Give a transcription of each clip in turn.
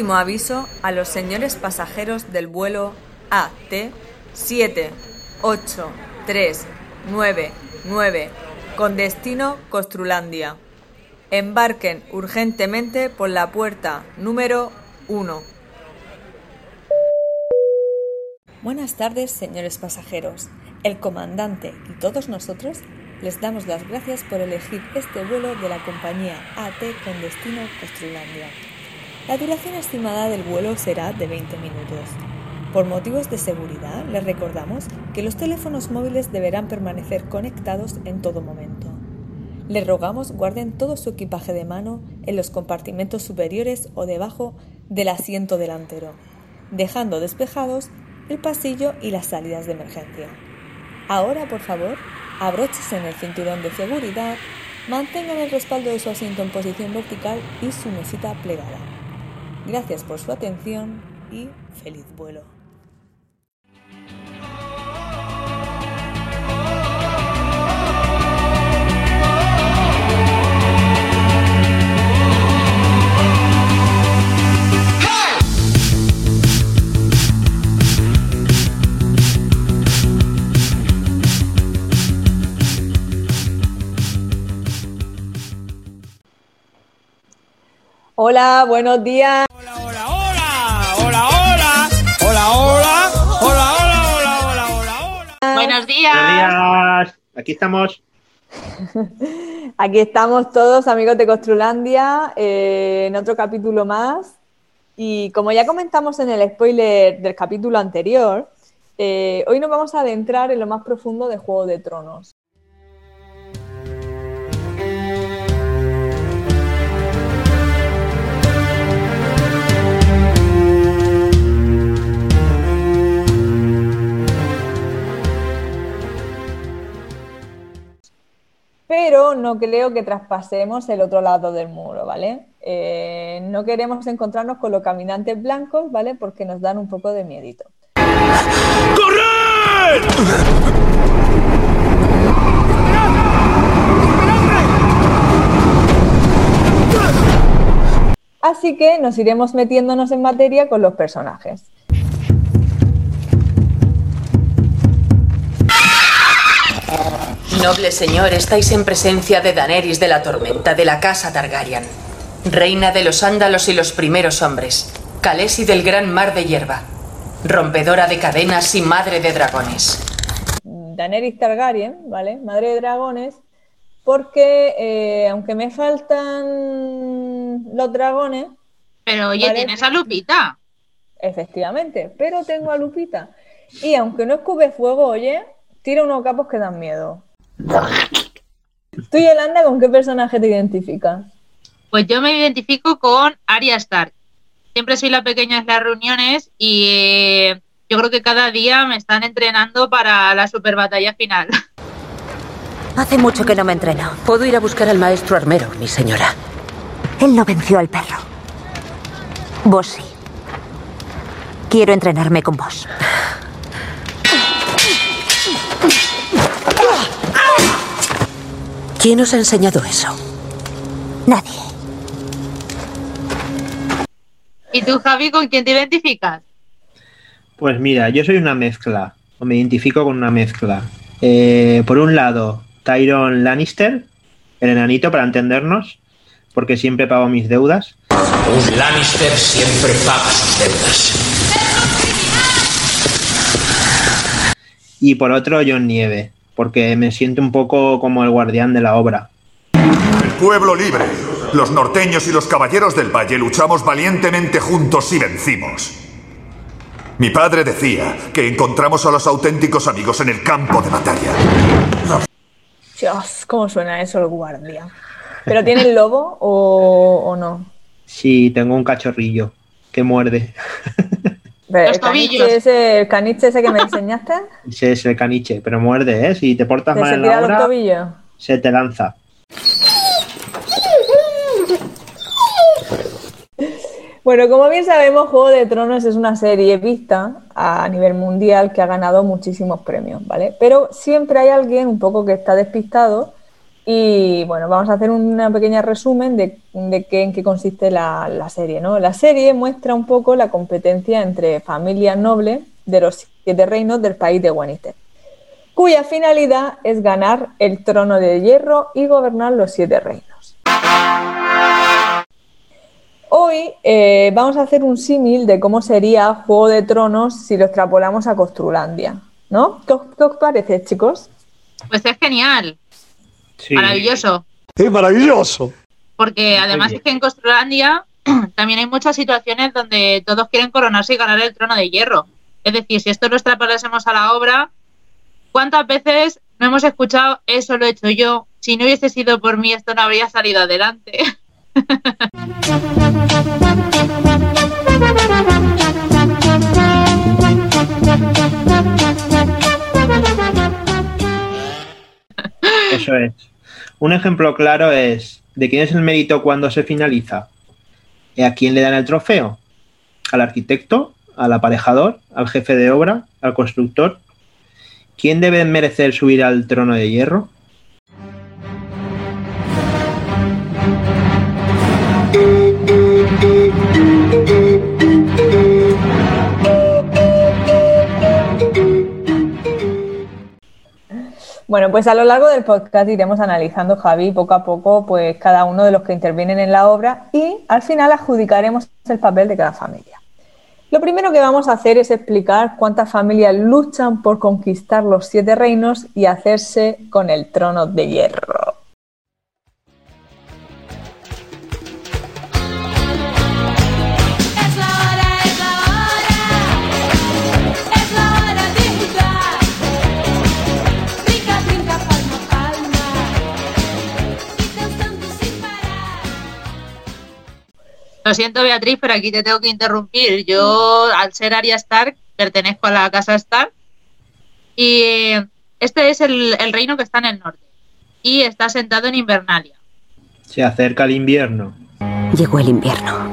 Último aviso a los señores pasajeros del vuelo AT 7839 con destino Costrulandia. Embarquen urgentemente por la puerta número 1. Buenas tardes, señores pasajeros. El comandante y todos nosotros les damos las gracias por elegir este vuelo de la compañía AT con destino Costrulandia. La duración estimada del vuelo será de 20 minutos. Por motivos de seguridad, les recordamos que los teléfonos móviles deberán permanecer conectados en todo momento. Les rogamos guarden todo su equipaje de mano en los compartimentos superiores o debajo del asiento delantero, dejando despejados el pasillo y las salidas de emergencia. Ahora, por favor, abróchese en el cinturón de seguridad, mantengan el respaldo de su asiento en posición vertical y su mesita plegada. Gracias por su atención y feliz vuelo. Hola, buenos días. Buenos días. Buenos días. Aquí estamos. Aquí estamos todos, amigos de Costrulandia, eh, en otro capítulo más. Y como ya comentamos en el spoiler del capítulo anterior, eh, hoy nos vamos a adentrar en lo más profundo de Juego de Tronos. Pero no creo que traspasemos el otro lado del muro, ¿vale? Eh, no queremos encontrarnos con los caminantes blancos, ¿vale? Porque nos dan un poco de miedito. Así que nos iremos metiéndonos en materia con los personajes. Noble señor, estáis en presencia de Daenerys de la Tormenta, de la casa Targaryen. Reina de los Ándalos y los primeros hombres. Khaleesi del gran mar de hierba. Rompedora de cadenas y madre de dragones. Daenerys Targaryen, ¿vale? Madre de dragones, porque eh, aunque me faltan los dragones, Pero oye, Vale. tienes a Lupita. efectivamente, pero tengo a Lupita. Y aunque no escupe fuego, oye, tira unos capos que dan miedo. Tú, Yolanda, ¿con qué personaje te identificas? Pues yo me identifico con Arya Stark. Siempre soy la pequeña en las reuniones y eh, yo creo que cada día me están entrenando para la super batalla final. Hace mucho que no me entreno. Puedo ir a buscar al maestro armero, mi señora. Él no venció al perro. Vos sí. Quiero entrenarme con vos. ¿Quién os ha enseñado eso? Nadie. ¿Y tú, Javi, con quién te identificas? Pues mira, yo soy una mezcla, o me identifico con una mezcla. Eh, por un lado, Tyron Lannister, el enanito para entendernos, porque siempre pago mis deudas. Un Lannister siempre paga sus deudas. Y por otro, John Nieve, porque me siento un poco como el guardián de la obra. El pueblo libre. Los norteños y los caballeros del valle luchamos valientemente juntos y vencimos. Mi padre decía que encontramos a los auténticos amigos en el campo de batalla. Dios, ¿cómo suena eso el guardia? ¿Pero tiene el lobo o, o no? Sí, tengo un cachorrillo que muerde. Pero Los el, tobillos. ese, el caniche ese que me enseñaste, Ese es el caniche, pero muerde, ¿eh? Si te portas ¿te mal se en la los tobillos? se te lanza. Bueno, como bien sabemos, Juego de Tronos es una serie vista a nivel mundial que ha ganado muchísimos premios, ¿vale? Pero siempre hay alguien un poco que está despistado Y bueno, vamos a hacer una pequeña resumen de, de qué, en qué consiste la, la serie. ¿no? La serie muestra un poco la competencia entre familias nobles de los siete reinos del país de Wenister, cuya finalidad es ganar el trono de hierro y gobernar los siete reinos. Hoy eh, vamos a hacer un símil de cómo sería Juego de Tronos si lo extrapolamos a Costrulandia, ¿no? ¿Qué os, qué os parece, chicos? Pues es genial, Sí. maravilloso. ¡Es maravilloso! Porque además Oye. es que en Costrulandia también hay muchas situaciones donde todos quieren coronarse y ganar el trono de hierro. Es decir, si esto lo extrapolásemos a la obra, ¿cuántas veces no hemos escuchado eso lo he hecho yo? Si no hubiese sido por mí, esto no habría salido adelante. Eso es. Un ejemplo claro es de quién es el mérito cuando se finaliza. ¿Y ¿A quién le dan el trofeo? ¿Al arquitecto? ¿Al aparejador? ¿Al jefe de obra? ¿Al constructor? ¿Quién debe merecer subir al trono de hierro? Bueno, pues a lo largo del podcast iremos analizando, Javi, poco a poco, pues cada uno de los que intervienen en la obra y al final adjudicaremos el papel de cada familia. Lo primero que vamos a hacer es explicar cuántas familias luchan por conquistar los siete reinos y hacerse con el trono de hierro. Lo siento, Beatriz, pero aquí te tengo que interrumpir. Yo, al ser Arya Stark, pertenezco a la casa Stark. Y eh, este es el, el reino que está en el norte. Y está sentado en Invernalia. Se acerca el invierno. Llegó el invierno.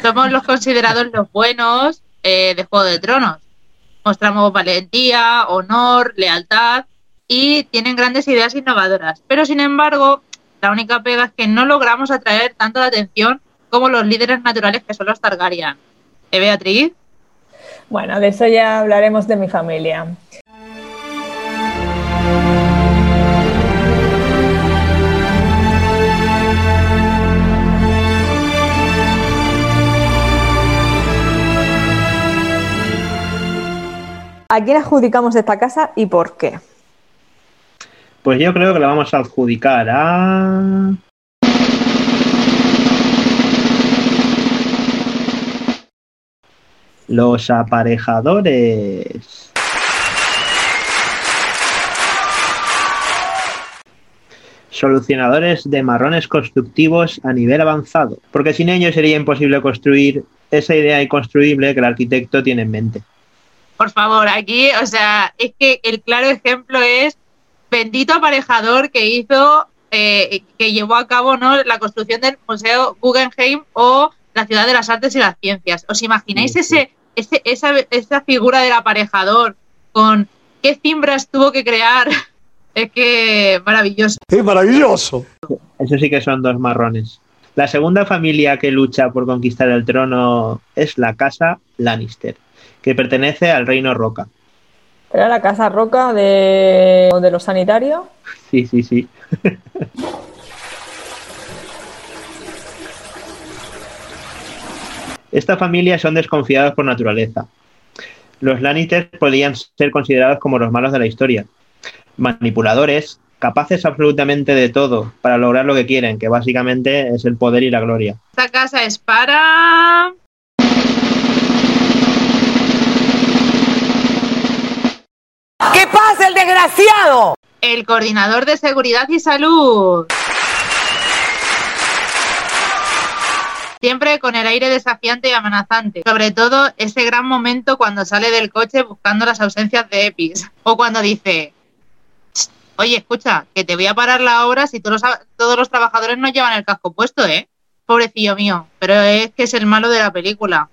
Somos los considerados los buenos eh, de Juego de Tronos. Mostramos valentía, honor, lealtad y tienen grandes ideas innovadoras. Pero sin embargo, la única pega es que no logramos atraer tanto la atención como los líderes naturales que son los Targaryen. ¿Eh, Beatriz? Bueno, de eso ya hablaremos de mi familia. ¿A quién adjudicamos esta casa y por qué? Pues yo creo que la vamos a adjudicar a. Los aparejadores. Solucionadores de marrones constructivos a nivel avanzado, porque sin ellos sería imposible construir esa idea inconstruible que el arquitecto tiene en mente. Por favor, aquí, o sea, es que el claro ejemplo es bendito aparejador que hizo, eh, que llevó a cabo ¿no? la construcción del Museo Guggenheim o la Ciudad de las Artes y las Ciencias. ¿Os imagináis Sí, sí. ese, ese, esa, esa figura del aparejador con qué cimbras tuvo que crear? Es que maravilloso. ¡Es maravilloso! Eso sí que son dos marrones. La segunda familia que lucha por conquistar el trono es la casa Lannister, que pertenece al reino Roca. ¿Era la casa roca de, de los sanitarios? Sí, sí, sí. Esta familia son desconfiados por naturaleza. Los Lannister podrían ser considerados como los malos de la historia. Manipuladores, capaces absolutamente de todo para lograr lo que quieren, que básicamente es el poder y la gloria. Esta casa es para... ¿Qué pasa, el desgraciado? El coordinador de seguridad y salud. Siempre con el aire desafiante y amenazante. Sobre todo ese gran momento cuando sale del coche buscando las ausencias de Epis. O cuando dice, "Ch, oye, escucha, que te voy a parar la obra si todos los, todos los trabajadores no llevan el casco puesto, ¿eh? pobrecillo mío, pero es que es el malo de la película.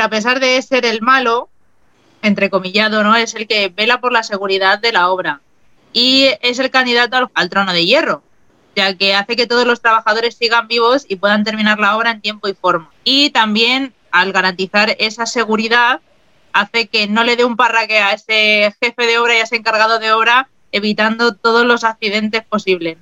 Pero a pesar de ser el malo, entrecomillado, ¿no? Es el que vela por la seguridad de la obra. Y es el candidato al, al trono de hierro, ya que hace que todos los trabajadores sigan vivos y puedan terminar la obra en tiempo y forma. Y también, al garantizar esa seguridad, hace que no le dé un parraque a ese jefe de obra y a ese encargado de obra, evitando todos los accidentes posibles.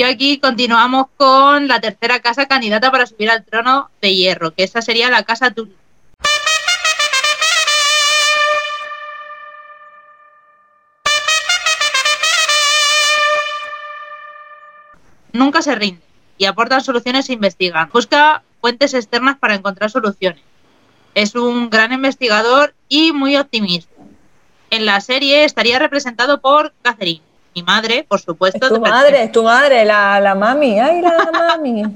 Y aquí continuamos con la tercera casa candidata para subir al trono de hierro, que esa sería la casa Tully. Nunca se rinde y aportan soluciones e investigan. Busca fuentes externas para encontrar soluciones. Es un gran investigador y muy optimista. En la serie estaría representado por Catherine, mi madre, por supuesto. Es tu madre, es tu madre, la, la mami. Ay, la mami.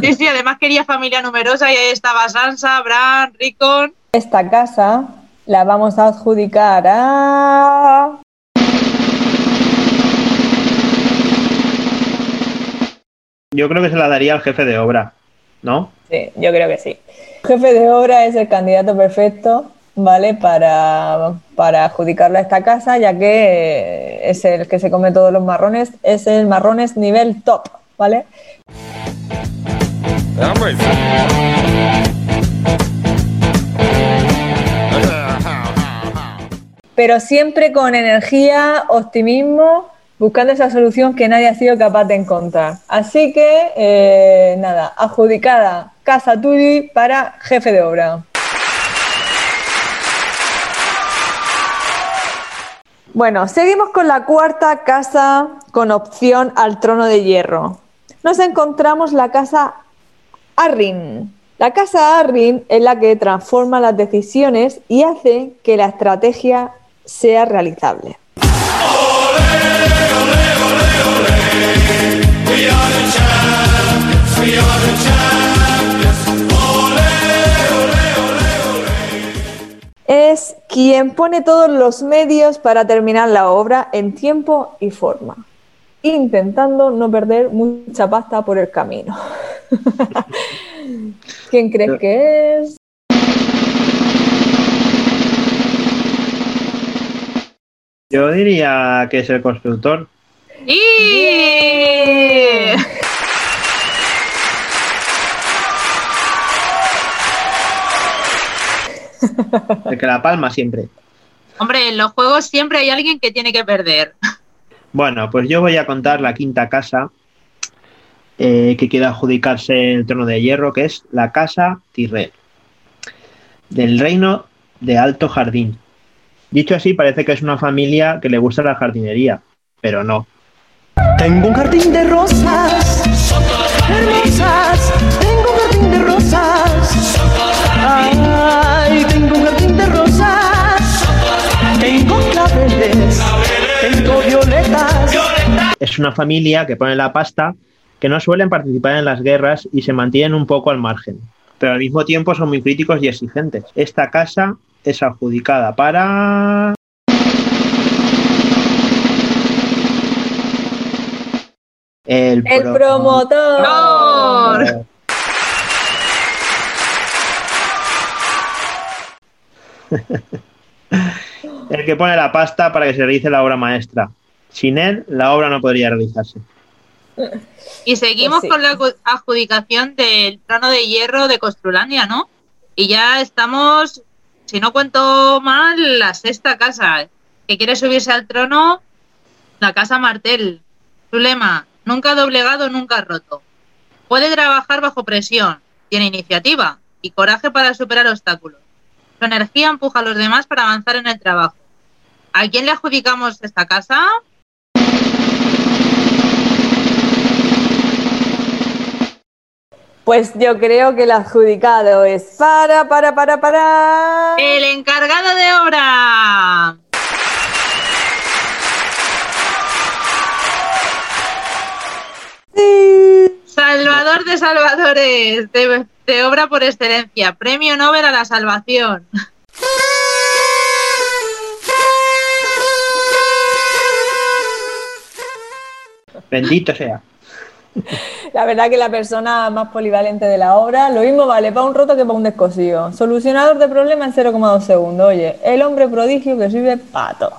Sí, sí, además quería familia numerosa y ahí estaba Sansa, Bran, Rickon. Esta casa la vamos a adjudicar a... Yo creo que se la daría al jefe de obra, ¿no? Sí, yo creo que sí. Jefe de obra es el candidato perfecto, ¿vale? Para, para adjudicarle a esta casa, ya que eh, es el que se come todos los marrones, es el marrones nivel top, ¿vale? Pero siempre con energía, optimismo, buscando esa solución que nadie ha sido capaz de encontrar. Así que, eh, nada, adjudicada Casa Turi para jefe de obra. Bueno, seguimos con la cuarta casa con opción al trono de hierro. Nos encontramos la casa Arryn. La casa Arryn es la que transforma las decisiones y hace que la estrategia sea realizable. Es quien pone todos los medios para terminar la obra en tiempo y forma, intentando no perder mucha pasta por el camino. ¿Quién crees que es? Yo diría que es el constructor. ¡Y! El que la palma siempre. Hombre, en los juegos siempre hay alguien que tiene que perder. Bueno, pues yo voy a contar la quinta casa eh, que quiere adjudicarse el trono de hierro, que es la casa Tyrell, del reino de Alto Jardín. Dicho así, parece que es una familia que le gusta la jardinería, pero no. Tengo un jardín de rosas hermosas. Es una familia que pone la pasta, que no suelen participar en las guerras y se mantienen un poco al margen, pero al mismo tiempo son muy críticos y exigentes. Esta casa es adjudicada para... El, El pro- promotor. El que pone la pasta para que se realice la obra maestra. Sin él, la obra no podría realizarse. Y seguimos Pues sí. con la adjudicación del trono de hierro de Costrulandia, ¿no? Y ya estamos, si no cuento mal, la sexta casa que quiere subirse al trono, la casa Martel. Su lema, nunca doblegado, nunca roto. Puede trabajar bajo presión, tiene iniciativa y coraje para superar obstáculos. Su energía empuja a los demás para avanzar en el trabajo. ¿A quién le adjudicamos esta casa? Pues yo creo que el adjudicado es para, para, para, para. El encargado de obra. Sí. Salvador Salvador de salvadores, de, de obra por excelencia, premio Nobel a la salvación. Bendito sea. La verdad que la persona más polivalente de la obra, lo mismo vale para un roto que para un descosido. Solucionador de problemas en 0,2 segundos. Oye, el hombre prodigio que sirve pato.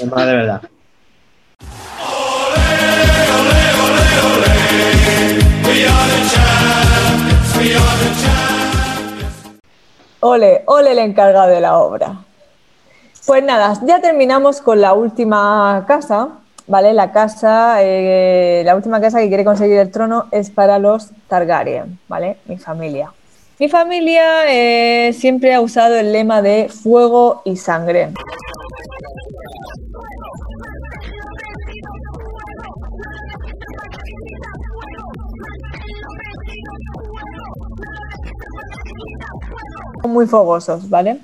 De verdad. Ole, ole el encargado de la obra. Pues nada, ya terminamos con la última casa, ¿vale? La casa, eh, la última casa que quiere conseguir el trono es para los Targaryen, ¿vale? Mi familia. Mi familia eh, siempre ha usado el lema de fuego y sangre. Muy fogosos, ¿vale?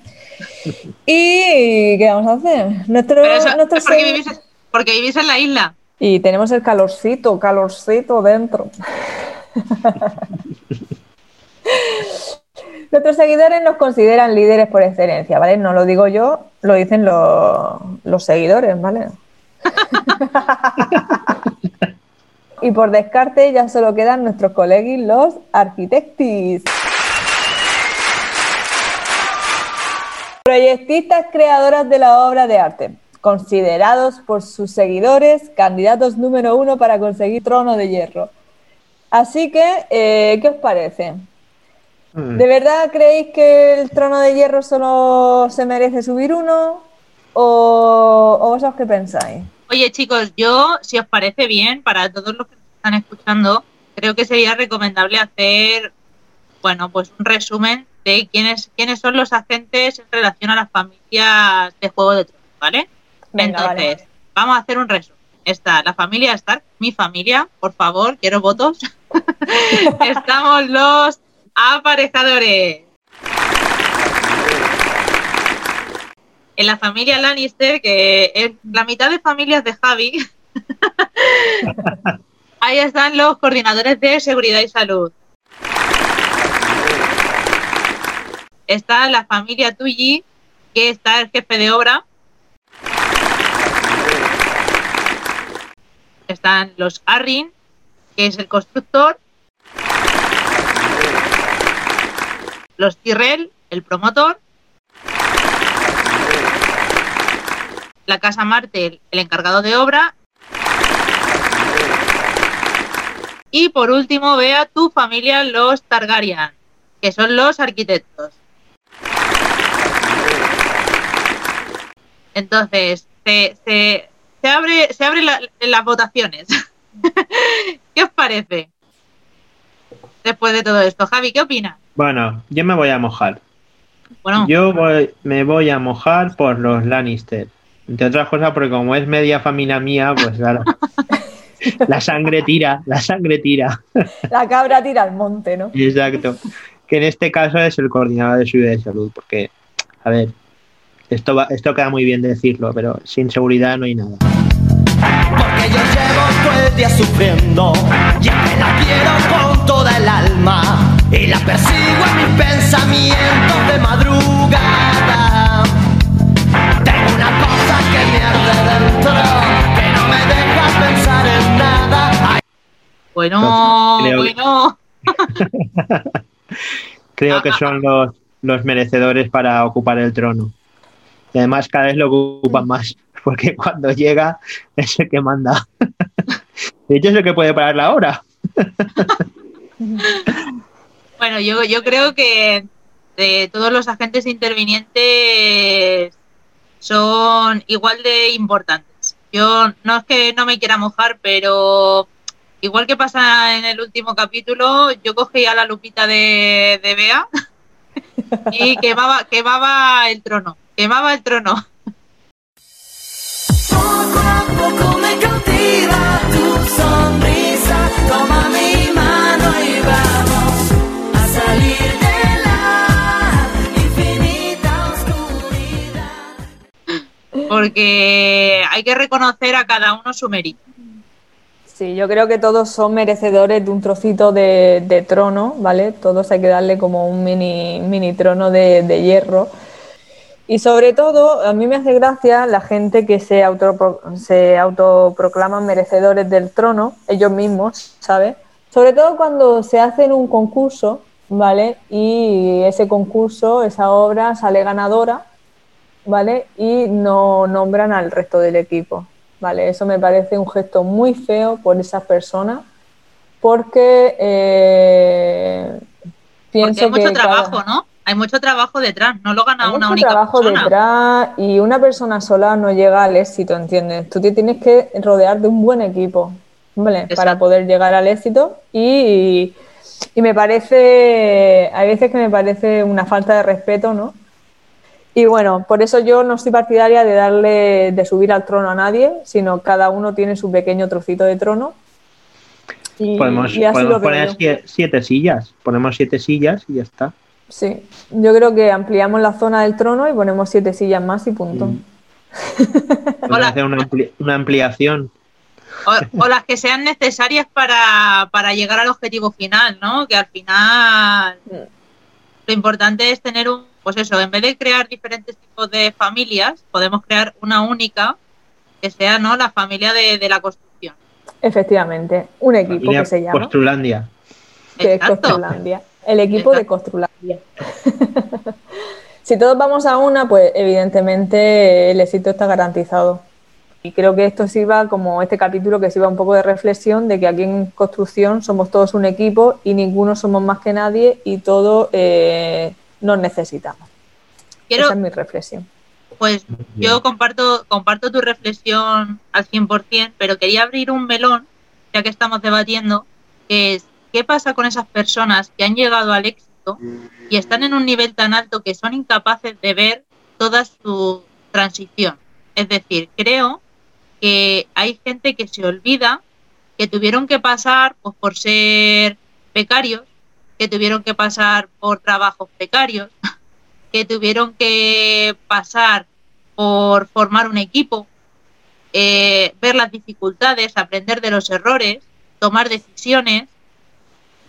¿Y qué vamos a hacer? Nuestro, Pero eso nuestro es porque se- vivís, porque vivís en la isla. Y tenemos el calorcito, calorcito dentro. Nuestros seguidores nos consideran líderes por excelencia, ¿vale? No lo digo yo, lo dicen los, los seguidores, ¿vale? y por descarte ya solo quedan nuestros colegis, los arquitectis. Proyectistas creadoras de la obra de arte, considerados por sus seguidores candidatos número uno para conseguir trono de hierro. Así que, eh, ¿qué os parece? Mm. ¿De verdad creéis que el trono de hierro solo se merece subir uno? ¿O, o vosotros qué pensáis? Oye, chicos, yo, si os parece bien, para todos los que nos están escuchando, creo que sería recomendable hacer, bueno, pues un resumen de quiénes, quiénes son los agentes en relación a las familias de Juego de Tronos, ¿vale? Venga, Entonces, vale. vamos a hacer un resumen. Está la familia Stark, mi familia, por favor, quiero votos. Estamos los aparejadores. En la familia Lannister, que es la mitad de familias de Javi, ahí están los coordinadores de seguridad y salud. Está la familia Tully, que está el jefe de obra. Están los Arryn, que es el constructor. Los Tyrell, el promotor. La Casa Martel, el encargado de obra. Y por último, vea tu familia, los Targaryen, que son los arquitectos. Entonces, se, se abre, se abre la- las votaciones. ¿Qué os parece? Después de todo esto, Javi, ¿qué opinas? Bueno, yo me voy a mojar. Bueno, Yo voy- me voy a mojar por los Lannister. Entre otras cosas, porque como es media familia mía, pues claro. la sangre tira, la sangre tira. La cabra tira al monte, ¿no? Exacto. Que en este caso es el coordinador de seguridad y salud, porque, a ver, esto, va, esto queda muy bien decirlo, pero sin seguridad no hay nada. Porque yo llevo todo el día sufriendo Y es que la quiero con toda el alma Y la persigo en mis pensamientos de madrugada Tengo una cosa que me arde dentro Que no me deja pensar en nada Ay, bueno, creo- bueno. Creo que son los, los merecedores para ocupar el trono. Y además cada vez lo ocupan más, porque cuando llega es el que manda. De hecho es el que puede parar la hora. Bueno, yo, yo creo que de todos los agentes intervinientes son igual de importantes. Yo no es que no me quiera mojar, pero igual que pasa en el último capítulo, yo cogía la lupita de, de Bea y quemaba, quemaba el trono, quemaba el trono. Poco a poco me cautiva tu sonrisa. Toma mi mano y vamos a salir de la infinita oscuridad. porque hay que reconocer a cada uno su mérito. Sí, yo creo que todos son merecedores de un trocito de, de trono, ¿vale? Todos hay que darle como un mini, mini trono de, de hierro. Y sobre todo, a mí me hace gracia la gente que se, autopro- se autoproclaman merecedores del trono, ellos mismos, ¿sabes? Sobre todo cuando se hacen un concurso, ¿vale? Y ese concurso, esa obra sale ganadora, ¿vale? Y no nombran al resto del equipo, ¿vale? Eso me parece un gesto muy feo por esas personas, porque eh, pienso Porque hay mucho que cada- trabajo, ¿no? Hay mucho trabajo detrás, no lo gana hay una mucho única trabajo persona. detrás y una persona sola no llega al éxito, ¿entiendes? Tú te tienes que rodear de un buen equipo, ¿vale? Para poder llegar al éxito y, y me parece, hay veces que me parece una falta de respeto, ¿no? Y bueno, por eso yo no soy partidaria de darle, de subir al trono a nadie, sino cada uno tiene su pequeño trocito de trono. Y, Podemos, y así podemos lo poner siete sillas. Ponemos siete sillas y ya está. Sí, yo creo que ampliamos la zona del trono y ponemos siete sillas más y punto. Podemos hacer una, ampli- una ampliación. O, o las que sean necesarias para, para llegar al objetivo final, ¿no? Que al final lo importante es tener un, pues eso, en vez de crear diferentes tipos de familias, podemos crear una única que sea, ¿no? La familia de, de la construcción. Efectivamente, un equipo Familia que se llama, Costrulandia. que es el equipo de Costrulandia. si todos vamos a una, pues evidentemente el éxito está garantizado. Y creo que esto sirva como este capítulo que sirva un poco de reflexión de que aquí en construcción somos todos un equipo y ninguno somos más que nadie y todos eh, nos necesitamos. Quiero- Esa es mi reflexión. Pues yo comparto, comparto tu reflexión al 100%, pero quería abrir un melón, ya que estamos debatiendo, que es qué pasa con esas personas que han llegado al éxito y están en un nivel tan alto que son incapaces de ver toda su transición. Es decir, creo que hay gente que se olvida que tuvieron que pasar pues, por ser becarios, que tuvieron que pasar por trabajos precarios, que tuvieron que pasar por formar un equipo, eh, ver las dificultades, aprender de los errores, tomar decisiones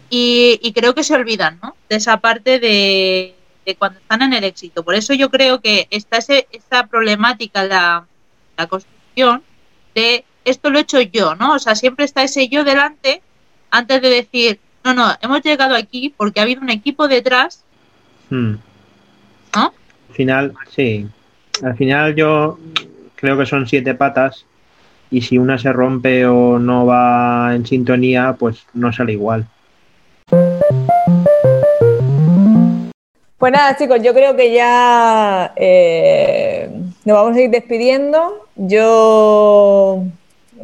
y, y creo que se olvidan ¿no? de esa parte de, de cuando están en el éxito. Por eso yo creo que está ese, esta problemática, la, la construcción, de esto lo he hecho yo, ¿no? O sea, siempre está ese yo delante antes de decir, no, no, hemos llegado aquí porque ha habido un equipo detrás Hmm. ¿No? Al final, sí. Al final yo creo que son siete patas y si una se rompe o no va en sintonía, pues no sale igual. Pues nada, chicos, yo creo que ya eh, nos vamos a ir despidiendo. Yo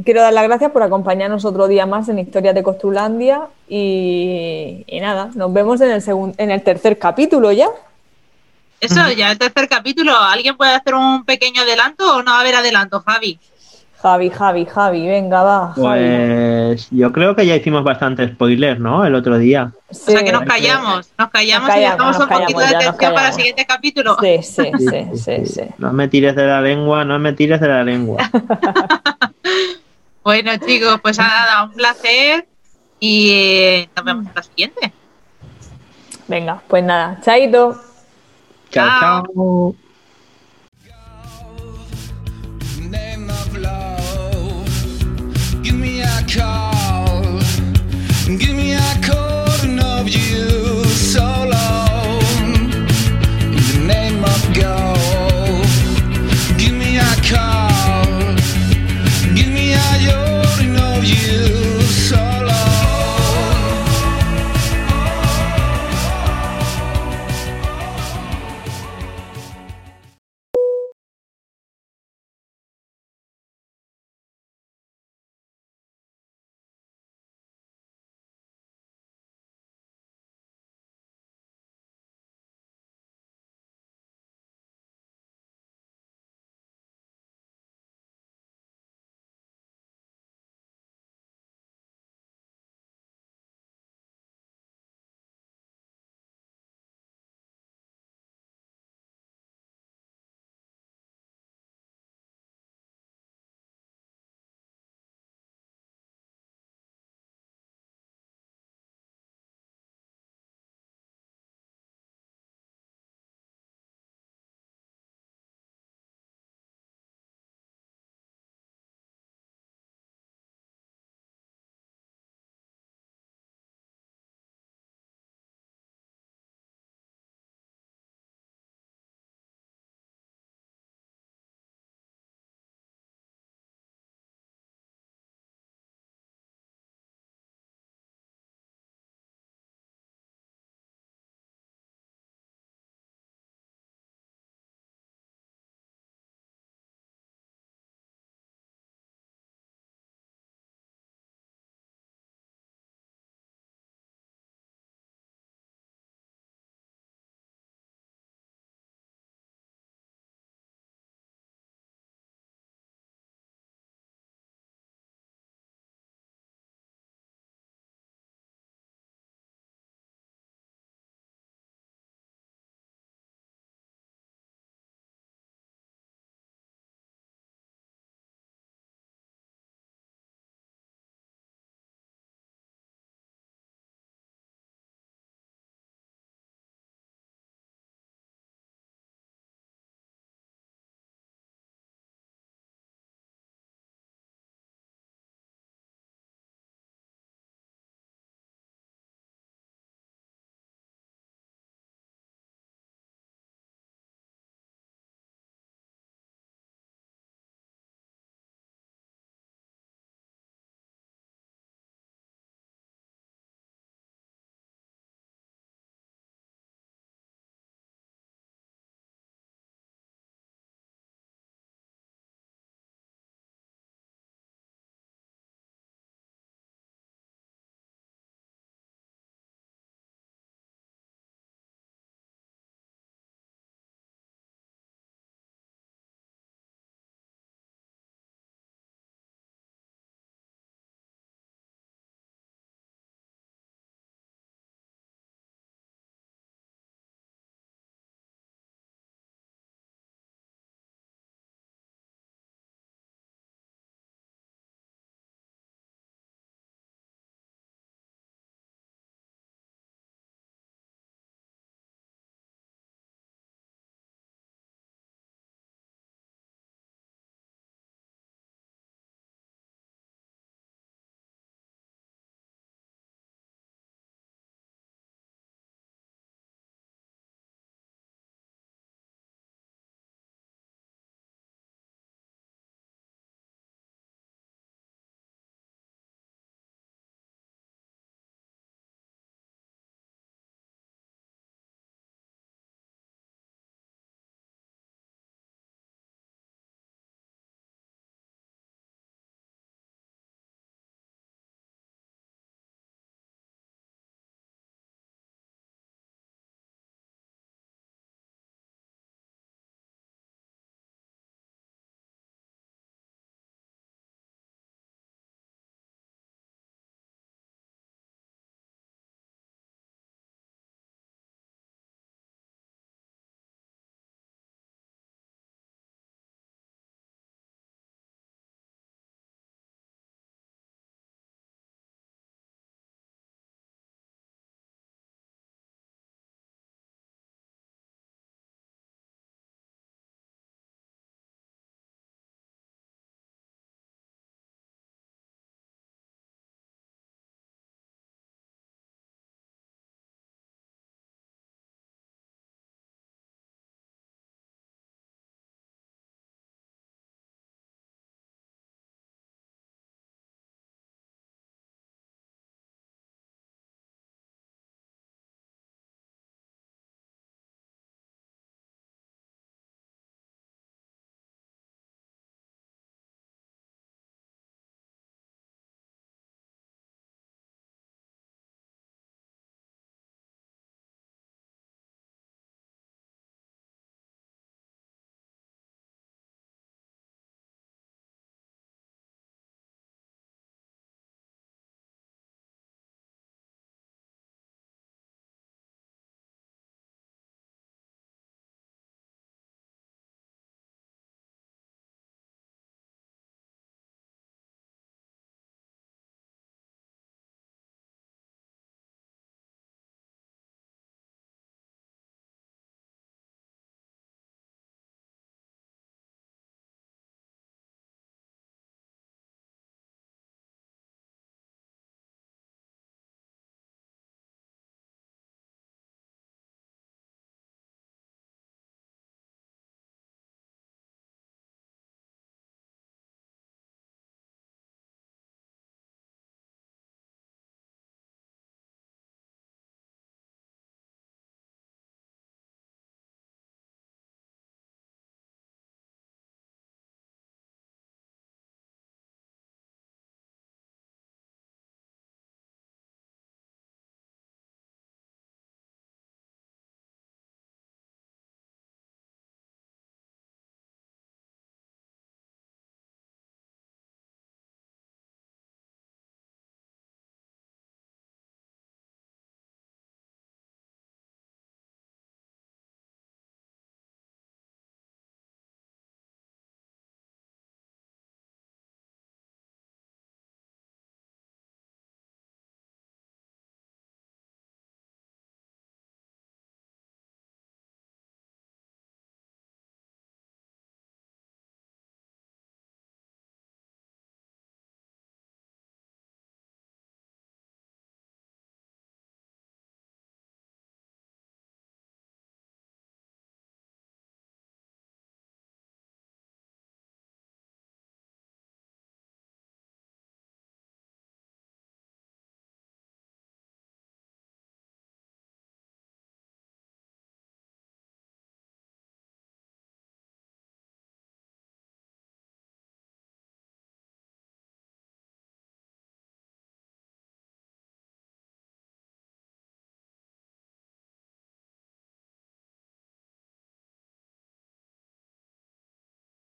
quiero dar las gracias por acompañarnos otro día más en Historias de Costrulandia y, nada, nos vemos en el, segun- en el tercer capítulo ya. Eso, ya el tercer capítulo. ¿Alguien puede hacer un pequeño adelanto o no va a haber adelanto, Javi? Javi, Javi, Javi, venga, va. Javi. Pues yo creo que ya hicimos bastante spoiler, ¿no? El otro día. O sea que nos callamos, nos callamos Nos y dejamos un poquito de atención para el siguiente capítulo. Sí, sí, sí, sí, sí. No me tires de la lengua, no me tires de la lengua. Bueno, chicos, pues nada, un placer y eh, nos vemos en la siguiente. Venga, pues nada, chaito. Chao, chao. car.